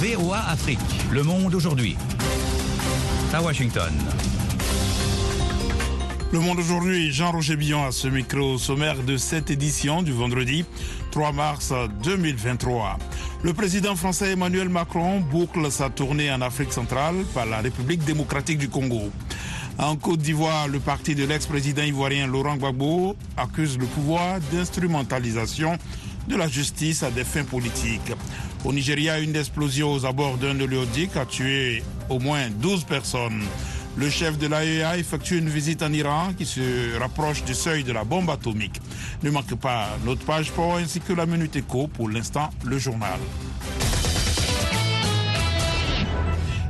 VOA Afrique, le monde aujourd'hui. À Washington. Le monde aujourd'hui, Jean-Roger Billon à ce micro sommaire de cette édition du vendredi 3 mars 2023. Le président français Emmanuel Macron boucle sa tournée en Afrique centrale par la République démocratique du Congo. En Côte d'Ivoire, le parti de l'ex-président ivoirien Laurent Gbagbo accuse le pouvoir d'instrumentalisation de la justice à des fins politiques. Au Nigeria, une explosion aux abords d'un oléoduc a tué au moins 12 personnes. Le chef de l'AEA effectue une visite en Iran qui se rapproche du seuil de la bombe atomique. Ne manque pas notre page pour ainsi que la Minute Éco. Pour l'instant, le journal.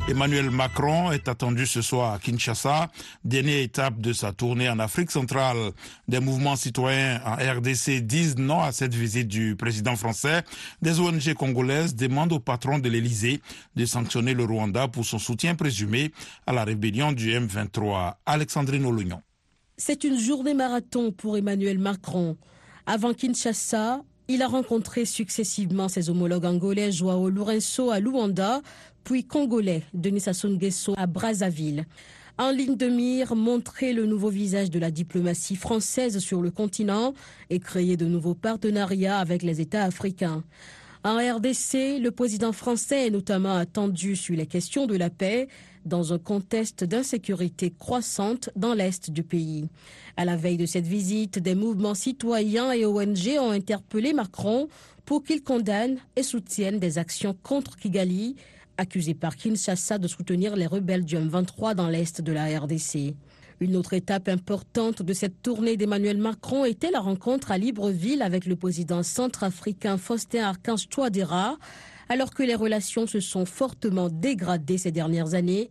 Emmanuel Macron est attendu ce soir à Kinshasa, dernière étape de sa tournée en Afrique centrale. Des mouvements citoyens en RDC disent non à cette visite du président français. Des ONG congolaises demandent au patron de l'Élysée de sanctionner le Rwanda pour son soutien présumé à la rébellion du M23. Alexandrine Olognon. C'est une journée marathon pour Emmanuel Macron. Avant Kinshasa, il a rencontré successivement ses homologues angolais Joao Lourenço à Luanda, puis congolais Denis Sassou Nguesso à Brazzaville. En ligne de mire, montrer le nouveau visage de la diplomatie française sur le continent et créer de nouveaux partenariats avec les États africains. En RDC, le président français est notamment attendu sur les questions de la paix dans un contexte d'insécurité croissante dans l'est du pays. À la veille de cette visite, des mouvements citoyens et ONG ont interpellé Macron pour qu'il condamne et soutienne des actions contre Kigali, accusé par Kinshasa de soutenir les rebelles du M23 dans l'est de la RDC. Une autre étape importante de cette tournée d'Emmanuel Macron était la rencontre à Libreville avec le président centrafricain Faustin Archange Touadéra, alors que les relations se sont fortement dégradées ces dernières années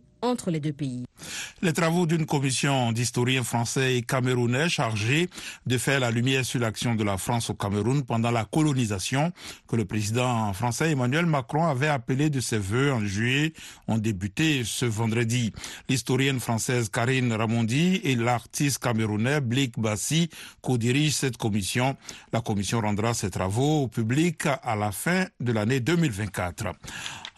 les travaux d'une commission d'historiens français et camerounais chargés de faire la lumière sur l'action de la France au Cameroun pendant la colonisation que le président français Emmanuel Macron avait appelé de ses voeux en juillet ont débuté ce vendredi. L'historienne française Karine Ramondi et l'artiste camerounais Blik Bassi co-dirigent cette commission. La commission rendra ses travaux au public à la fin de l'année 2024.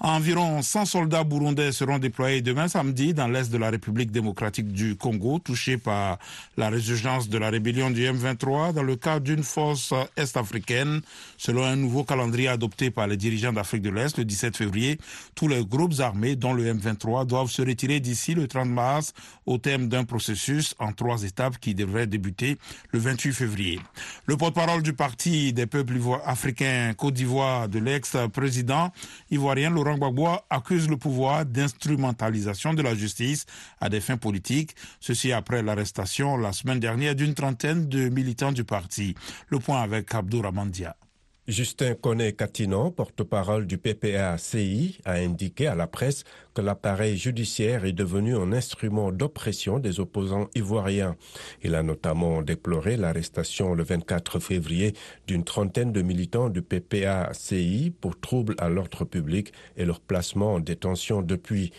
Environ 100 soldats burundais seront déployés demain samedi dans l'est de la République démocratique du Congo, touché par la résurgence de la rébellion du M23 dans le cadre d'une force est-africaine. Selon un nouveau calendrier adopté par les dirigeants d'Afrique de l'Est le 17 février, tous les groupes armés, dont le M23, doivent se retirer d'ici le 30 mars au terme d'un processus en trois étapes qui devrait débuter le 28 février. Le porte-parole du Parti des peuples africains Côte d'Ivoire de l'ex-président ivoirien Laurent Gbagbo accuse le pouvoir d'instrumentalisation de la justice à des fins politiques. Ceci après l'arrestation la semaine dernière d'une trentaine de militants du parti. Le point avec Abdou Ramandia. Justin Koné-Catinon, porte-parole du PPA-CI, a indiqué à la presse que l'appareil judiciaire est devenu un instrument d'oppression des opposants ivoiriens. Il a notamment déploré l'arrestation le 24 février d'une trentaine de militants du PPA-CI pour troubles à l'ordre public et leur placement en détention depuis.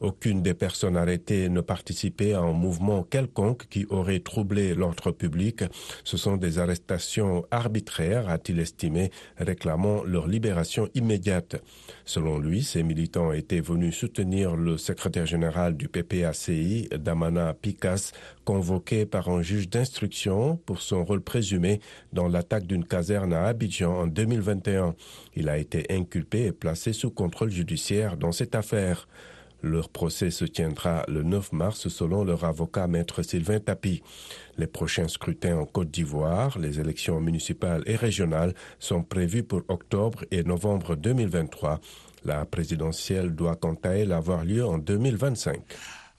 Aucune des personnes arrêtées ne participait à un mouvement quelconque qui aurait troublé l'ordre public. Ce sont des arrestations arbitraires, a-t-il estimé, réclamant leur libération immédiate. Selon lui, ces militants étaient venus soutenir le secrétaire général du PPACI, Damana Picas, convoqué par un juge d'instruction pour son rôle présumé dans l'attaque d'une caserne à Abidjan en 2021. Il a été inculpé et placé sous contrôle judiciaire dans cette affaire. Leur procès se tiendra le 9 mars selon leur avocat maître Sylvain Tapie. Les prochains scrutins en Côte d'Ivoire, les élections municipales et régionales sont prévus pour octobre et novembre 2023. La présidentielle doit quant à elle avoir lieu en 2025.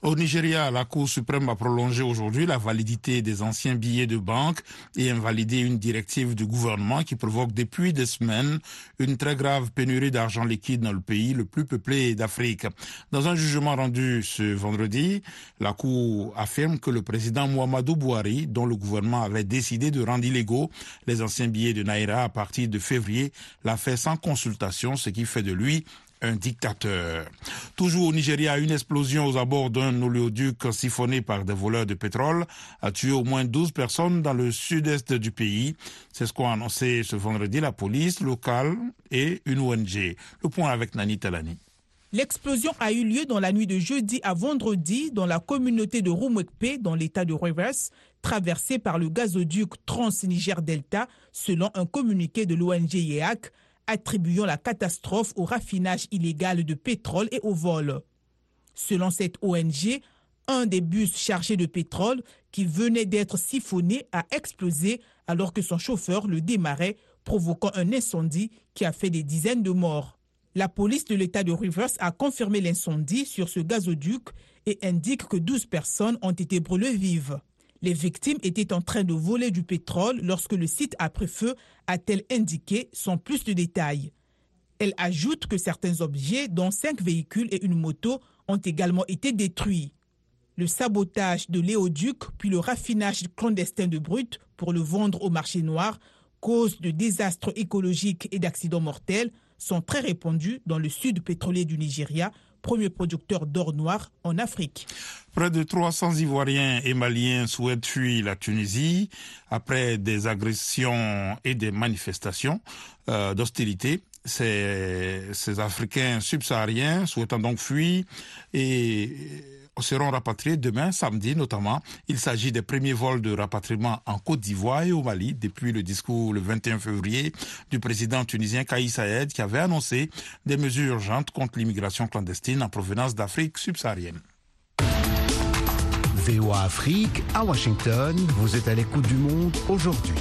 Au Nigeria, la Cour suprême a prolongé aujourd'hui la validité des anciens billets de banque et invalidé une directive du gouvernement qui provoque depuis des semaines une très grave pénurie d'argent liquide dans le pays le plus peuplé d'Afrique. Dans un jugement rendu ce vendredi, la Cour affirme que le président Muhammadu Buhari, dont le gouvernement avait décidé de rendre illégaux les anciens billets de Naira à partir de février, l'a fait sans consultation, ce qui fait de lui un dictateur. Toujours au Nigeria, une explosion aux abords d'un oléoduc siphonné par des voleurs de pétrole a tué au moins 12 personnes dans le sud-est du pays. C'est ce qu'ont annoncé ce vendredi la police locale et une ONG. Le point avec Nani Talani. L'explosion a eu lieu dans la nuit de jeudi à vendredi dans la communauté de Rumwekpe dans l'état de Rivers, traversée par le gazoduc Trans-Niger Delta, selon un communiqué de l'ONG IEAC, attribuant la catastrophe au raffinage illégal de pétrole et au vol. Selon cette ONG, un des bus chargés de pétrole qui venait d'être siphonné a explosé alors que son chauffeur le démarrait, provoquant un incendie qui a fait des dizaines de morts. La police de l'État de Rivers a confirmé l'incendie sur ce gazoduc et indique que 12 personnes ont été brûlées vives. Les victimes étaient en train de voler du pétrole lorsque le site a pris feu, a-t-elle indiqué sans plus de détails. Elle ajoute que certains objets, dont cinq véhicules et une moto, ont également été détruits. Le sabotage de l'éoduc puis le raffinage clandestin de brut pour le vendre au marché noir, cause de désastres écologiques et d'accidents mortels, sont très répandus dans le sud pétrolier du Nigeria, premier producteur d'or noir en Afrique. Près de 300 Ivoiriens et Maliens souhaitent fuir la Tunisie après des agressions et des manifestations euh, d'hostilité. Ces, ces Africains subsahariens souhaitant donc fuir et seront rapatriés demain, samedi notamment. Il s'agit des premiers vols de rapatriement en Côte d'Ivoire et au Mali depuis le discours le 21 février du président tunisien Kaïs Saïed qui avait annoncé des mesures urgentes contre l'immigration clandestine en provenance d'Afrique subsaharienne. VOA Afrique à Washington, vous êtes à l'écoute du monde aujourd'hui.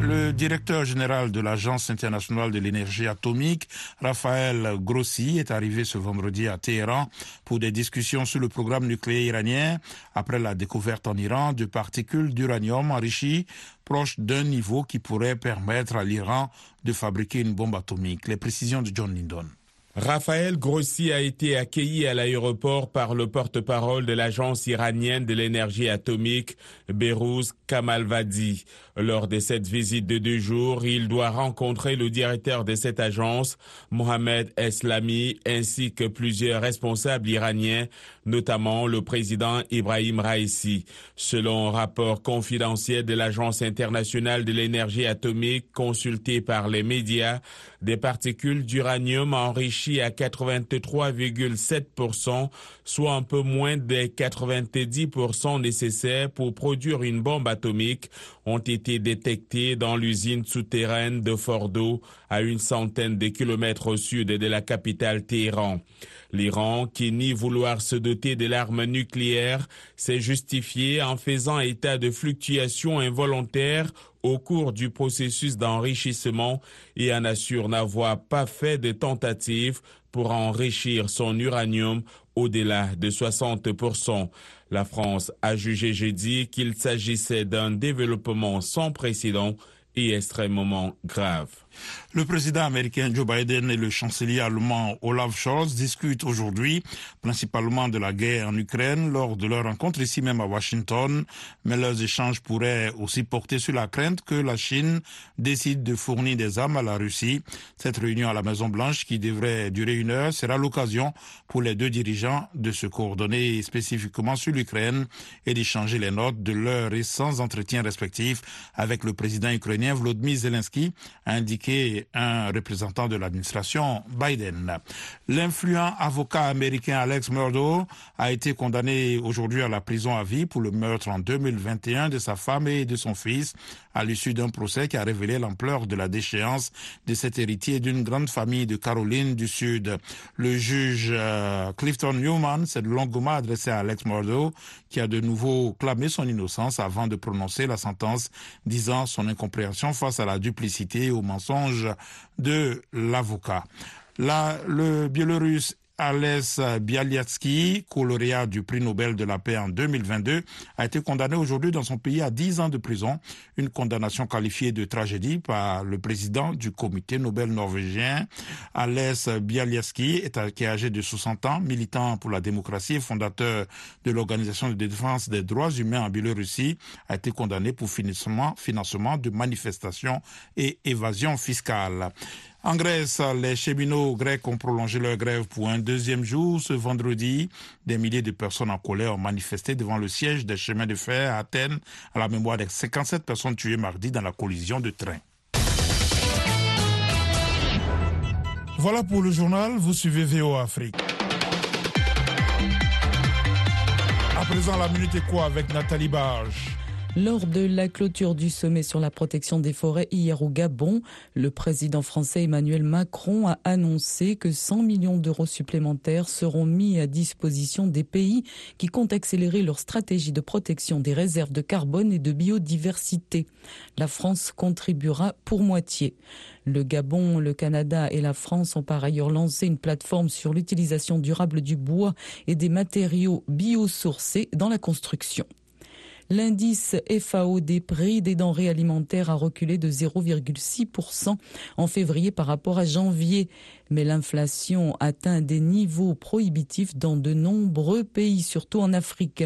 Le directeur général de l'Agence internationale de l'énergie atomique, Raphaël Grossi, est arrivé ce vendredi à Téhéran pour des discussions sur le programme nucléaire iranien après la découverte en Iran de particules d'uranium enrichies proches d'un niveau qui pourrait permettre à l'Iran de fabriquer une bombe atomique. Les précisions de John Lindon. Raphaël Grossi a été accueilli à l'aéroport par le porte-parole de l'agence iranienne de l'énergie atomique, Behrouz Kamalvadi. Lors de cette visite de deux jours, il doit rencontrer le directeur de cette agence, Mohamed Eslami, ainsi que plusieurs responsables iraniens, notamment le président Ibrahim Raisi. Selon un rapport confidentiel de l'Agence internationale de l'énergie atomique consulté par les médias, des particules d'uranium enrichies à 83,7%, soit un peu moins des 90% nécessaires pour produire une bombe atomique, ont été détectées dans l'usine souterraine de Fordo, à une centaine de kilomètres au sud de la capitale Téhéran. L'Iran, qui nie vouloir se doter de l'arme nucléaire, s'est justifié en faisant état de fluctuations involontaires au cours du processus d'enrichissement et en assure n'avoir pas fait de tentatives pour enrichir son uranium au-delà de 60%. La France a jugé jeudi qu'il s'agissait d'un développement sans précédent et extrêmement grave. Le président américain Joe Biden et le chancelier allemand Olaf Scholz discutent aujourd'hui principalement de la guerre en Ukraine lors de leur rencontre ici même à Washington, mais leurs échanges pourraient aussi porter sur la crainte que la Chine décide de fournir des armes à la Russie. Cette réunion à la Maison Blanche qui devrait durer une heure sera l'occasion pour les deux dirigeants de se coordonner spécifiquement sur l'Ukraine et d'échanger les notes de leurs récents entretiens respectifs avec le président ukrainien Volodymyr Zelensky, a indiqué un représentant de l'administration Biden. L'influent avocat américain Alex Murdoch a été condamné aujourd'hui à la prison à vie pour le meurtre en 2021 de sa femme et de son fils à l'issue d'un procès qui a révélé l'ampleur de la déchéance de cet héritier d'une grande famille de Caroline du Sud. Le juge euh, Clifton Newman s'est longuement adressé à Alex Murdoch qui a de nouveau clamé son innocence avant de prononcer la sentence disant son incompréhension face à la duplicité et au mensonge de l'avocat. le Biélorusse Ales Bialyatsky, lauréat du prix Nobel de la paix en 2022, a été condamné aujourd'hui dans son pays à 10 ans de prison, une condamnation qualifiée de tragédie par le président du comité Nobel norvégien. Ales Bialyatsky, qui est âgé de 60 ans, militant pour la démocratie et fondateur de l'Organisation de défense des droits humains en Biélorussie, a été condamné pour financement, financement de manifestations et évasion fiscale. En Grèce, les cheminots grecs ont prolongé leur grève pour un deuxième jour. Ce vendredi, des milliers de personnes en colère ont manifesté devant le siège des chemins de fer à Athènes à la mémoire des 57 personnes tuées mardi dans la collision de trains. Voilà pour le journal, vous suivez VO Afrique. À présent, la minute quoi avec Nathalie Barge. Lors de la clôture du sommet sur la protection des forêts hier au Gabon, le président français Emmanuel Macron a annoncé que 100 millions d'euros supplémentaires seront mis à disposition des pays qui comptent accélérer leur stratégie de protection des réserves de carbone et de biodiversité. La France contribuera pour moitié. Le Gabon, le Canada et la France ont par ailleurs lancé une plateforme sur l'utilisation durable du bois et des matériaux biosourcés dans la construction. L'indice FAO des prix des denrées alimentaires a reculé de 0,6% en février par rapport à janvier. Mais l'inflation atteint des niveaux prohibitifs dans de nombreux pays, surtout en Afrique.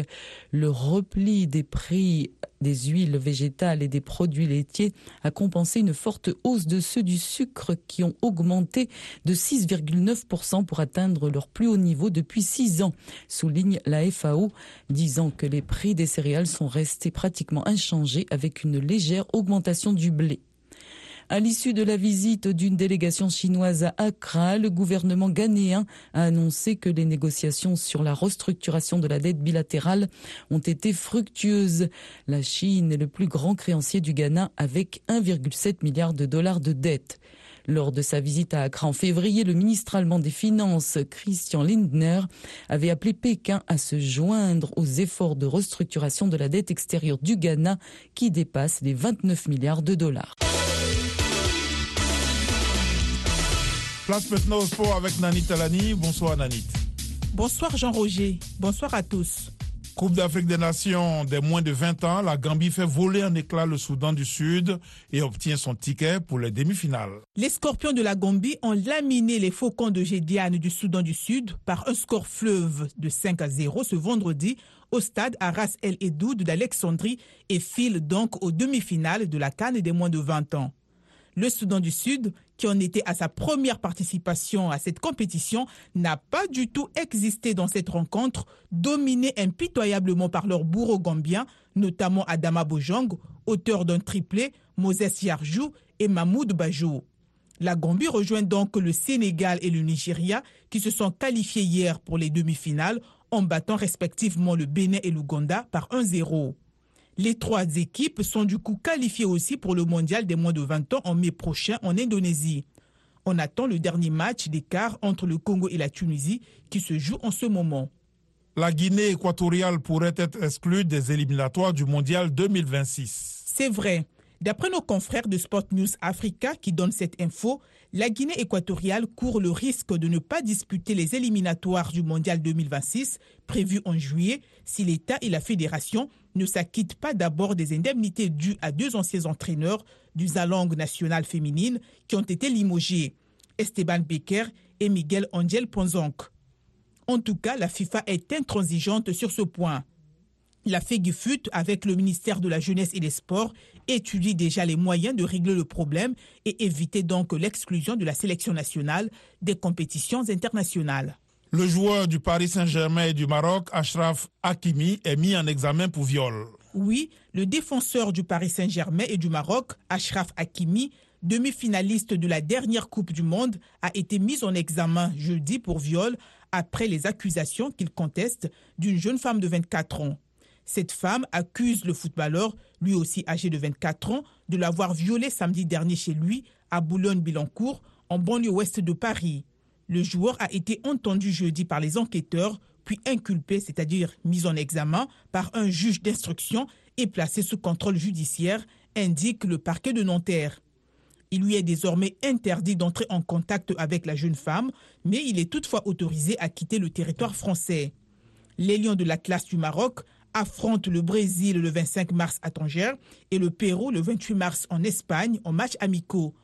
Le repli des prix des huiles végétales et des produits laitiers a compensé une forte hausse de ceux du sucre qui ont augmenté de 6,9% pour atteindre leur plus haut niveau depuis six ans, souligne la FAO, disant que les prix des céréales sont restés pratiquement inchangés avec une légère augmentation du blé. À l'issue de la visite d'une délégation chinoise à Accra, le gouvernement ghanéen a annoncé que les négociations sur la restructuration de la dette bilatérale ont été fructueuses. La Chine est le plus grand créancier du Ghana avec 1,7 milliard de dollars de dette. Lors de sa visite à Accra en février, le ministre allemand des Finances, Christian Lindner, avait appelé Pékin à se joindre aux efforts de restructuration de la dette extérieure du Ghana qui dépasse les 29 milliards de dollars. Place maintenant au sport avec Nanit Talani. Bonsoir Nanit. Bonsoir Jean-Roger. Bonsoir à tous. Coupe d'Afrique des Nations des moins de 20 ans, la Gambie fait voler en éclats le Soudan du Sud et obtient son ticket pour les demi-finales. Les Scorpions de la Gambie ont laminé les Faucons de Gédiane du Soudan du Sud par un score fleuve de 5 à 0 ce vendredi au stade Arras El Edoud d'Alexandrie et file donc aux demi-finales de la Cannes des moins de 20 ans. Le Soudan du Sud, qui en était à sa première participation à cette compétition, n'a pas du tout existé dans cette rencontre, dominé impitoyablement par leurs bourreaux gambiens, notamment Adama Bojang, auteur d'un triplé, Moses Yarjou et Mahmoud Bajou. La Gambie rejoint donc le Sénégal et le Nigeria qui se sont qualifiés hier pour les demi-finales en battant respectivement le Bénin et l'Ouganda par 1-0. Les trois équipes sont du coup qualifiées aussi pour le mondial des moins de 20 ans en mai prochain en Indonésie. On attend le dernier match d'écart entre le Congo et la Tunisie qui se joue en ce moment. La Guinée équatoriale pourrait être exclue des éliminatoires du mondial 2026. C'est vrai. D'après nos confrères de Sport News Africa qui donnent cette info, la Guinée équatoriale court le risque de ne pas disputer les éliminatoires du mondial 2026 prévus en juillet si l'État et la fédération ne s'acquittent pas d'abord des indemnités dues à deux anciens entraîneurs du Zalong national féminine qui ont été limogés, Esteban Becker et Miguel Angel Ponzonk. En tout cas, la FIFA est intransigeante sur ce point. La FEGIFUT, avec le ministère de la Jeunesse et des Sports, étudie déjà les moyens de régler le problème et éviter donc l'exclusion de la sélection nationale des compétitions internationales. Le joueur du Paris Saint-Germain et du Maroc, Ashraf Hakimi, est mis en examen pour viol. Oui, le défenseur du Paris Saint-Germain et du Maroc, Ashraf Hakimi, demi-finaliste de la dernière Coupe du Monde, a été mis en examen jeudi pour viol après les accusations qu'il conteste d'une jeune femme de 24 ans. Cette femme accuse le footballeur, lui aussi âgé de 24 ans, de l'avoir violé samedi dernier chez lui, à Boulogne-Billancourt, en banlieue ouest de Paris. Le joueur a été entendu jeudi par les enquêteurs, puis inculpé, c'est-à-dire mis en examen, par un juge d'instruction et placé sous contrôle judiciaire, indique le parquet de Nanterre. Il lui est désormais interdit d'entrer en contact avec la jeune femme, mais il est toutefois autorisé à quitter le territoire français. Les Lions de la classe du Maroc affrontent le Brésil le 25 mars à Tanger et le Pérou le 28 mars en Espagne en match amicaux.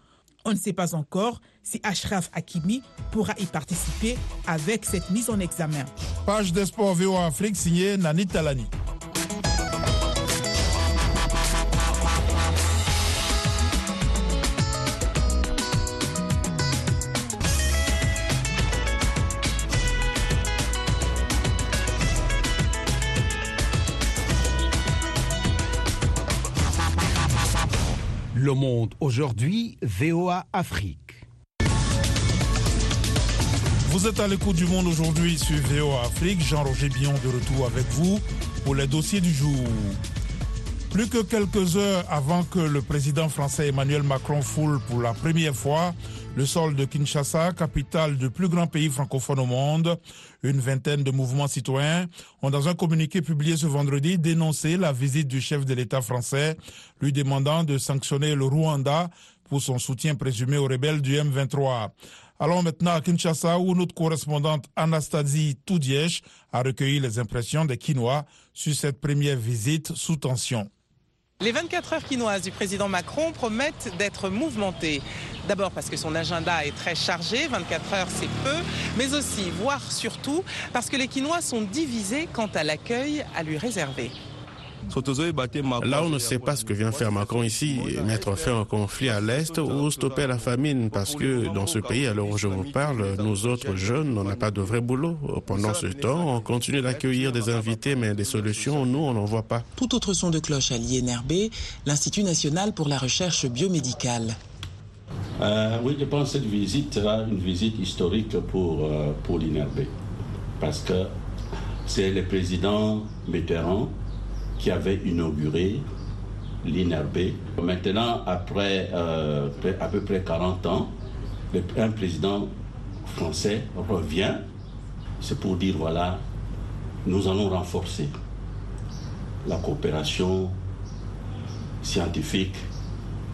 On ne sait pas encore si Ashraf Hakimi pourra y participer avec cette mise en examen. Page des sports VO Afrique signée Nani Talani. Aujourd'hui, VOA Afrique. Vous êtes à l'écoute du monde aujourd'hui sur VOA Afrique. Jean-Roger Billon de retour avec vous pour les dossiers du jour. Plus que quelques heures avant que le président français Emmanuel Macron foule pour la première fois le sol de Kinshasa, capitale du plus grand pays francophone au monde, une vingtaine de mouvements citoyens ont dans un communiqué publié ce vendredi dénoncé la visite du chef de l'État français, lui demandant de sanctionner le Rwanda pour son soutien présumé aux rebelles du M23. Allons maintenant à Kinshasa où notre correspondante Anastasie Toudièche a recueilli les impressions des Quinois sur cette première visite sous tension. Les 24 heures quinoises du président Macron promettent d'être mouvementées. D'abord parce que son agenda est très chargé, 24 heures c'est peu, mais aussi, voire surtout, parce que les Quinois sont divisés quant à l'accueil à lui réserver. Là, on ne sait pas ce que vient faire Macron ici, mettre fin au conflit à l'Est ou stopper la famine, parce que dans ce pays, à l'heure où je vous parle, nous autres jeunes, on n'a pas de vrai boulot. Pendant ce temps, on continue d'accueillir des invités, mais des solutions, nous, on n'en voit pas. Tout autre son de cloche à l'INRB, l'Institut national pour la recherche biomédicale. Euh, oui, je pense que cette visite sera une visite historique pour, euh, pour l'INRB, parce que c'est le président Mitterrand qui avait inauguré l'INRB. Maintenant, après euh, à peu près 40 ans, un président français revient. C'est pour dire, voilà, nous allons renforcer la coopération scientifique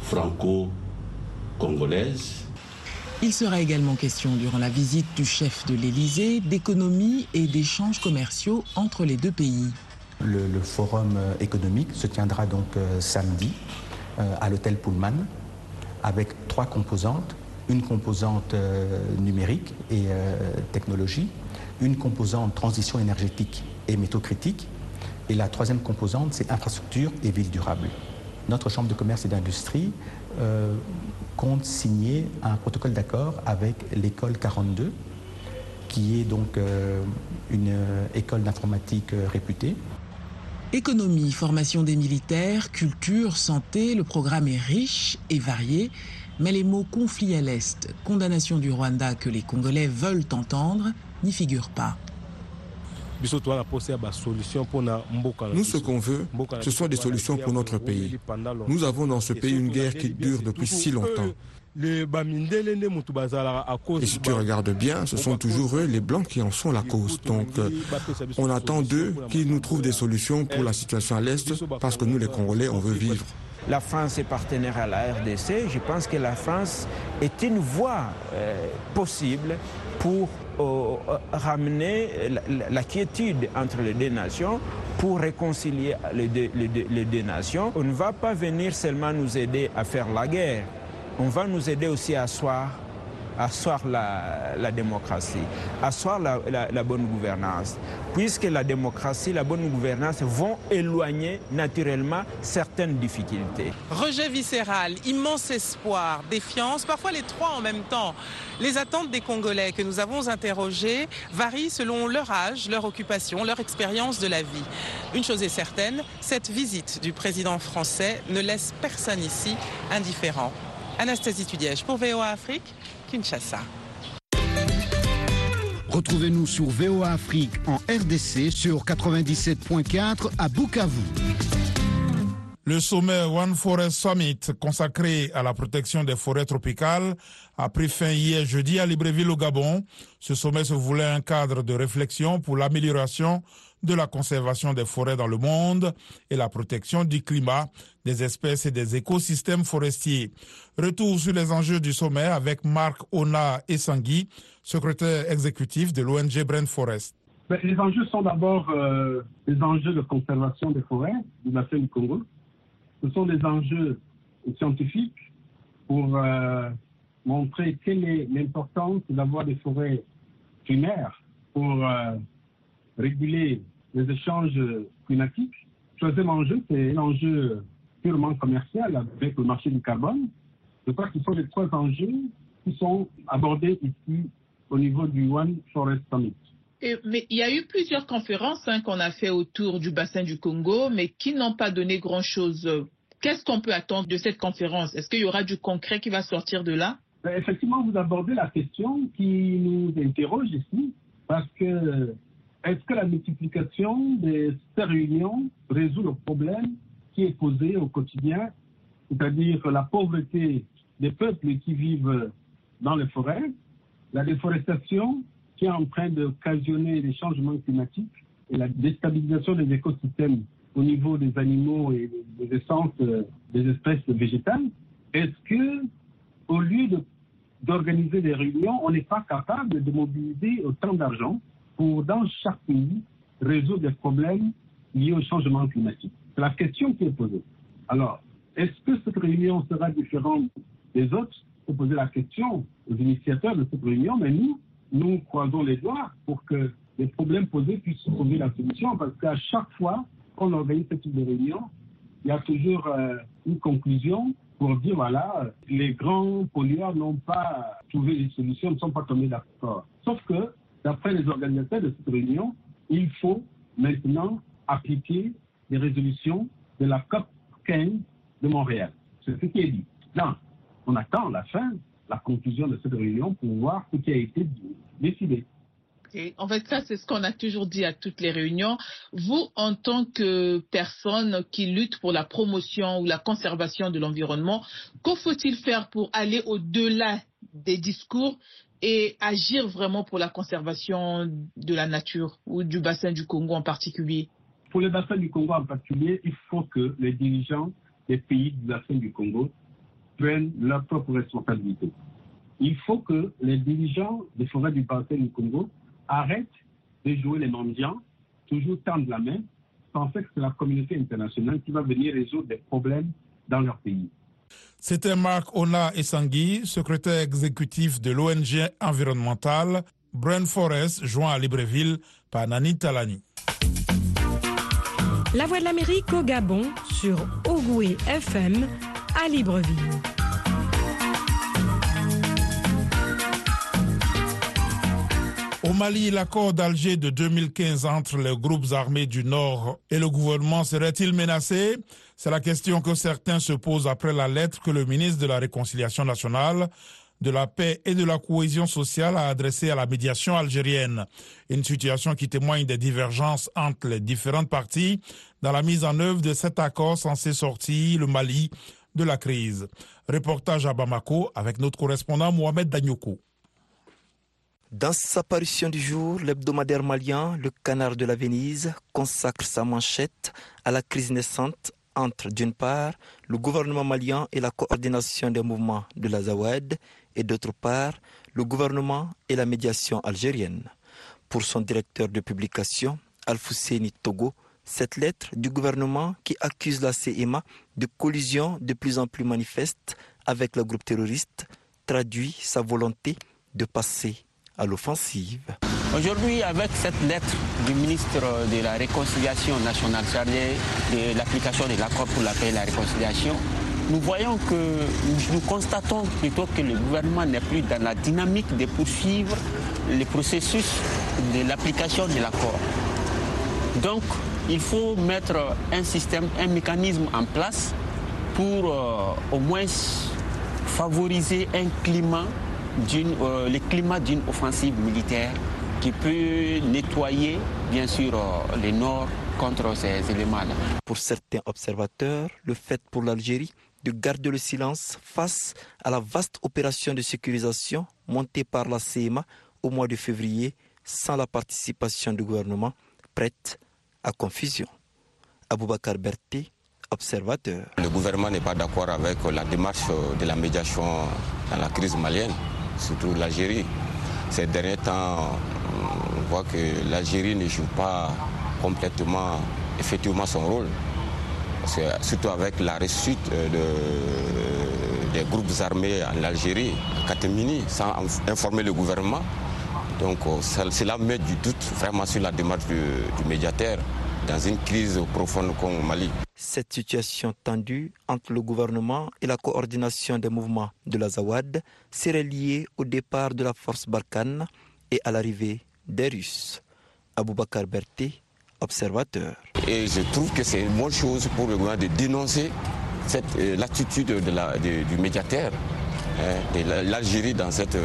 franco-congolaise. Il sera également question durant la visite du chef de l'Élysée d'économie et d'échanges commerciaux entre les deux pays. Le, forum économique se tiendra donc euh, samedi euh, à l'hôtel Pullman avec trois composantes. Une composante euh, numérique et technologie, une composante transition énergétique et métaux critiques, et la troisième composante, c'est infrastructure et ville durable. Notre Chambre de commerce et d'industrie compte signer un protocole d'accord avec l'école 42, qui est donc une école d'informatique réputée. Économie, formation des militaires, culture, santé, le programme est riche et varié, mais les mots conflit à l'Est, condamnation du Rwanda que les Congolais veulent entendre, n'y figurent pas. Nous, ce qu'on veut, ce sont des solutions pour notre pays. Nous avons dans ce pays une guerre qui dure depuis si longtemps. Et si tu regardes bien, ce sont toujours eux, les Blancs, qui en sont la cause. Donc, on attend d'eux qu'ils nous trouvent des solutions pour la situation à l'Est, parce que nous, les Congolais, on veut vivre. La France est partenaire à la RDC. Je pense que la France est une voie euh, possible pour euh, ramener la, la, quiétude entre les deux nations, pour réconcilier les deux, les, deux, les deux nations. On ne va pas venir seulement nous aider à faire la guerre on va nous aider aussi à asseoir, la, démocratie, asseoir la, la, bonne gouvernance, puisque la démocratie, la bonne gouvernance vont éloigner naturellement certaines difficultés. Rejet viscéral, immense espoir, défiance, parfois les trois en même temps. Les attentes des Congolais que nous avons interrogés varient selon leur âge, leur occupation, leur expérience de la vie. Une chose est certaine, cette visite du président français ne laisse personne ici indifférent. Anastasie Tudiège pour VOA Afrique, Kinshasa. Retrouvez-nous sur VOA Afrique en RDC sur 97.4 à Bukavu. Le sommet One Forest Summit consacré à la protection des forêts tropicales a pris fin hier jeudi à Libreville au Gabon. Ce sommet se voulait un cadre de réflexion pour l'amélioration de la conservation des forêts dans le monde et la protection du climat, des espèces et des écosystèmes forestiers. Retour sur les enjeux du sommet avec Marc Ona Essangui, secrétaire exécutif de l'ONG Brand Forest. Les enjeux sont d'abord euh, les enjeux de conservation des forêts du bassin du Congo. Ce sont des enjeux scientifiques pour euh, montrer quelle est l'importance d'avoir des forêts primaires pour euh, réguler les échanges climatiques. Troisième enjeu, c'est un enjeu purement commercial avec le marché du carbone. Je crois que ce sont les trois enjeux qui sont abordés ici au niveau du One Forest Summit. Et, mais il y a eu plusieurs conférences hein, qu'on a fait autour du bassin du Congo, mais qui n'ont pas donné grand-chose Qu'est-ce qu'on peut attendre de cette conférence? Est-ce qu'il y aura du concret qui va sortir de là? Ben, Effectivement, vous abordez la question qui nous interroge ici, parce que est-ce que la multiplication de ces réunions résout le problème qui est posé au quotidien, c'est-à-dire la pauvreté des peuples qui vivent dans les forêts, la déforestation qui est en train d'occasionner les changements climatiques et la déstabilisation des écosystèmes au niveau des animaux et des essences euh, des espèces végétales, est-ce que, au lieu d'organiser des réunions, on n'est pas capable de mobiliser autant d'argent pour, dans chaque pays, résoudre des problèmes liés au changement climatique C'est la question qui est posée. Alors, est-ce que cette réunion sera différente des autres? Faut poser la question aux initiateurs de cette réunion, mais nous, nous croisons les doigts pour que les problèmes posés puissent trouver la solution, parce qu'à chaque fois, quand on organise ce type de réunion, il y a toujours euh, une conclusion pour dire voilà, les grands pollueurs n'ont pas trouvé les solutions, ne sont pas tombés d'accord. Sauf que, d'après les organisateurs de cette réunion, il faut maintenant appliquer les résolutions de la COP 15 de Montréal. C'est ce qui est dit. Donc, on attend la fin, la conclusion de cette réunion pour voir ce qui a été décidé. En fait, ça, c'est ce qu'on a toujours dit à toutes les réunions. Vous, en tant que personne qui lutte pour la promotion ou la conservation de l'environnement, que faut-il faire pour aller au-delà des discours et agir vraiment pour la conservation de la nature ou du bassin du Congo en particulier Pour le bassin du Congo en particulier, il faut que les dirigeants des pays du bassin du Congo prennent leurs propres responsabilités. Il faut que les dirigeants des forêts du bassin du Congo arrête de jouer les mendiants, toujours tendre la main, penser que c'est la communauté internationale qui va venir résoudre des problèmes dans leur pays. C'était Marc Ona Essangui, secrétaire exécutif de l'ONG environnementale Brun Forest, joint à Libreville par Nani Talani. La Voix de l'Amérique au Gabon sur Ogoué FM à Libreville. Au Mali, l'accord d'Alger de 2015 entre les groupes armés du Nord et le gouvernement serait-il menacé? C'est la question que certains se posent après la lettre que le ministre de la Réconciliation nationale, de la paix et de la cohésion sociale a adressée à la médiation algérienne. Une situation qui témoigne des divergences entre les différentes parties dans la mise en œuvre de cet accord censé sortir le Mali de la crise. Reportage à Bamako avec notre correspondant Mohamed Danyoko. Dans sa parution du jour, l'hebdomadaire malien, le Canard de la Venise, consacre sa manchette à la crise naissante entre, d'une part, le gouvernement malien et la coordination des mouvements de la Zawad, et d'autre part, le gouvernement et la médiation algérienne. Pour son directeur de publication, Alfouseni Togo, cette lettre du gouvernement qui accuse la CIMA de collision de plus en plus manifeste avec le groupe terroriste traduit sa volonté de passer à l'offensive. Aujourd'hui, avec cette lettre du ministre de la Réconciliation nationale chargé de l'application de l'accord pour la paix et la réconciliation, nous voyons que nous constatons plutôt que le gouvernement n'est plus dans la dynamique de poursuivre le processus de l'application de l'accord. Donc, il faut mettre un système, un mécanisme en place pour euh, au moins favoriser euh, le climat d'une offensive militaire qui peut nettoyer, bien sûr, euh, le nord contre ces éléments-là. Pour certains observateurs, le fait pour l'Algérie de garder le silence face à la vaste opération de sécurisation montée par la CMA au mois de février sans la participation du gouvernement prête à confusion. Aboubakar Berti, observateur. Le gouvernement n'est pas d'accord avec la démarche de la médiation dans la crise malienne surtout l'Algérie. Ces derniers temps, voit que l'Algérie ne joue pas complètement, effectivement, son rôle. surtout avec la réussite des groupes armés en Algérie, à Katemini, sans informer le gouvernement. Donc cela met du doute vraiment sur la démarche du, du médiateur dans une crise profonde comme au Mali. Cette situation tendue entre le gouvernement et la coordination des mouvements de la Zawad serait liée au départ de la force Barkhane et à l'arrivée des Russes. Aboubakar Berté, observateur. Et je trouve que c'est une bonne chose pour le gouvernement de dénoncer l'attitude du médiateur hein, de l'Algérie dans cette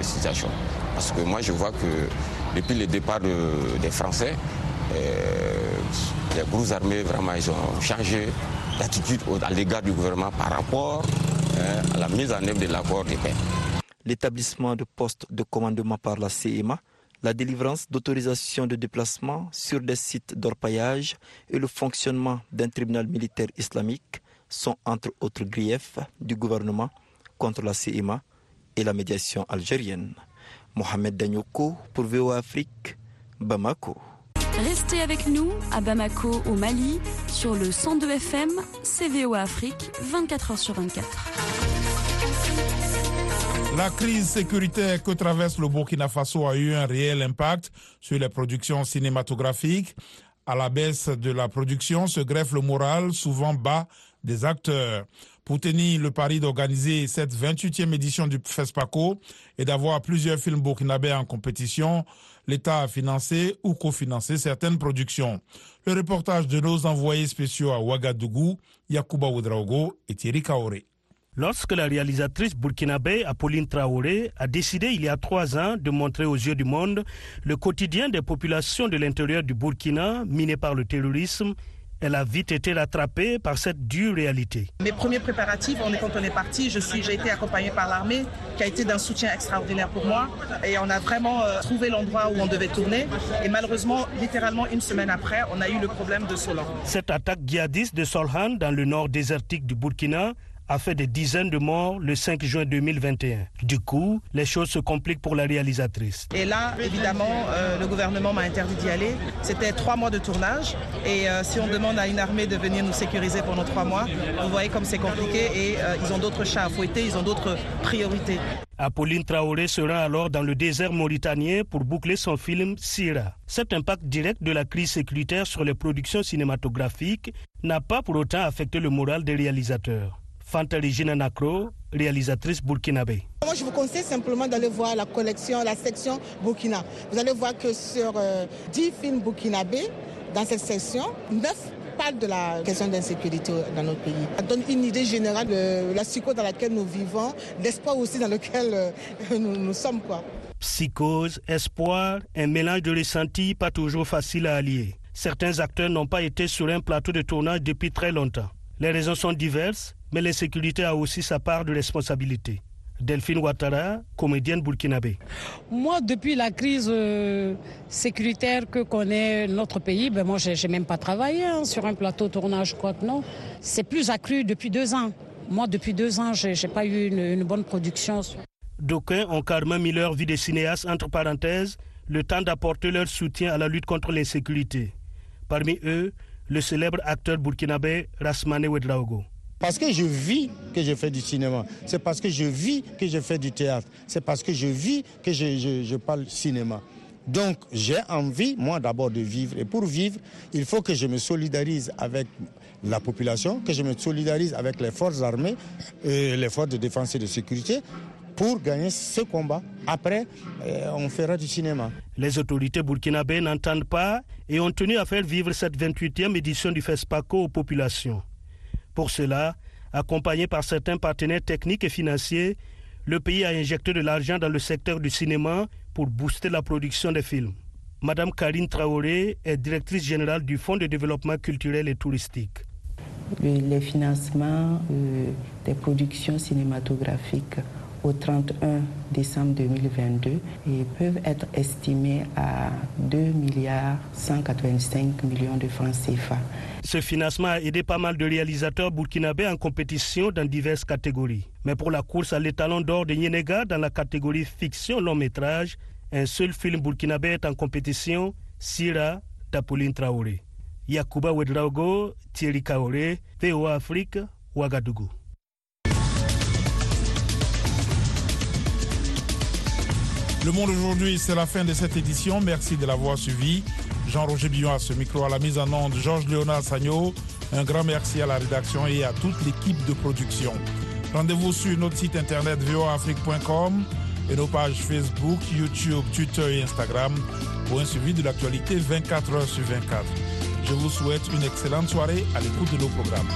situation. Parce que moi, je vois que depuis le départ des Français, les groupes armés, vraiment, ils ont changé d'attitude à l'égard du gouvernement par rapport hein, à la mise en œuvre de l'accord de paix. L'établissement de postes de commandement par la CEMA, la délivrance d'autorisation de déplacement sur des sites d'orpaillage et le fonctionnement d'un tribunal militaire islamique sont entre autres griefs du gouvernement contre la CEMA et la médiation algérienne. Mohamed Danyoko pour VOA Afrique, Bamako. Restez avec nous à Bamako, au Mali, sur le 102 FM, CVO Afrique, 24h sur 24. La crise sécuritaire que traverse le Burkina Faso a eu un réel impact sur les productions cinématographiques. À la baisse de la production se greffe le moral, souvent bas, des acteurs. Pour tenir le pari d'organiser cette 28e édition du FESPACO et d'avoir plusieurs films burkinabés en compétition, l'État a financé ou cofinancé certaines productions. Le reportage de nos envoyés spéciaux à Ouagadougou, Yakuba Oudraogo et Thierry Kaoré. Lorsque la réalisatrice burkinabé Apolline Traoré a décidé il y a trois ans de montrer aux yeux du monde le quotidien des populations de l'intérieur du Burkina miné par le terrorisme, elle a vite été rattrapée par cette dure réalité. Mes premiers préparatifs, on est, quand on est parti, j'ai été accompagnée par l'armée, qui a été d'un soutien extraordinaire pour moi. Et on a vraiment euh, trouvé l'endroit où on devait tourner. Et malheureusement, littéralement une semaine après, on a eu le problème de Solan. Cette attaque djihadiste de Solhan dans le nord désertique du Burkina a fait des dizaines de morts le 5 juin 2021. Du coup, les choses se compliquent pour la réalisatrice. Et là, évidemment, euh, le gouvernement m'a interdit d'y aller. C'était trois mois de tournage. Et euh, si on demande à une armée de venir nous sécuriser pendant trois mois, vous voyez comme c'est compliqué et euh, ils ont d'autres chats à fouetter, ils ont d'autres priorités. Apolline Traoré sera alors dans le désert mauritanien pour boucler son film Sira. Cet impact direct de la crise sécuritaire sur les productions cinématographiques n'a pas pour autant affecté le moral des réalisateurs. Fanta Regina Nakro, réalisatrice burkinabé. Moi, je vous conseille simplement d'aller voir la collection, la section Burkina. Vous allez voir que sur 10 euh, films burkinabés, dans cette section, 9 parlent de la question d'insécurité dans notre pays. Ça donne une idée générale de la psychose dans laquelle nous vivons, l'espoir aussi dans lequel euh, nous, nous sommes. Quoi. Psychose, espoir, un mélange de ressentis pas toujours facile à allier. Certains acteurs n'ont pas été sur un plateau de tournage depuis très longtemps. Les raisons sont diverses, mais l'insécurité a aussi sa part de responsabilité. Delphine Ouattara, comédienne burkinabé. Moi, depuis la crise euh, sécuritaire que connaît notre pays, ben moi, je n'ai même pas travaillé hein, sur un plateau tournage, quoi que non. C'est plus accru depuis deux ans. Moi, depuis deux ans, je n'ai pas eu une, une, bonne production. D'aucuns ont carrément mis leur vie de cinéaste entre parenthèses, le temps d'apporter leur soutien à la lutte contre l'insécurité. Parmi eux, le célèbre acteur burkinabé Rasmane Ouedraogo. Parce que je vis que je fais du cinéma. C'est parce que je vis que je fais du théâtre. C'est parce que je vis que je, je, parle cinéma. Donc j'ai envie, moi d'abord, de vivre. Et pour vivre, il faut que je me solidarise avec la population, que je me solidarise avec les forces armées et les forces de défense et de sécurité pour gagner ce combat. Après, euh, on fera du cinéma. Les autorités burkinabées n'entendent pas et ont tenu à faire vivre cette 28e édition du FESPACO aux populations. Pour cela, accompagné par certains partenaires techniques et financiers, le pays a injecté de l'argent dans le secteur du cinéma pour booster la production des films. Madame Karine Traoré est directrice générale du Fonds de développement culturel et touristique. Les financements euh, des productions cinématographiques au 31 décembre 2022 et peuvent être estimés à 2 milliards 185 millions de francs CFA. Ce financement a aidé pas mal de réalisateurs burkinabés en compétition dans diverses catégories. Mais pour la course à l'étalon d'or de Nienega dans la catégorie fiction long métrage, un seul film burkinabé est en compétition, Sira d'Apolline Traoré. Yakuba Wedraogo, Thierry Kaoré, VOA Afrique, Ouagadougou. Le Monde aujourd'hui, c'est la fin de cette édition. Merci de l'avoir suivi. Jean-Roger Billon à ce micro, à la mise en onde, Georges Léonard Sagno. Un grand merci à la rédaction et à toute l'équipe de production. Rendez-vous sur notre site internet voafrique.com et nos pages Facebook, YouTube, Twitter et Instagram pour un suivi de l'actualité 24 heures sur 24. Je vous souhaite une excellente soirée à l'écoute de nos programmes.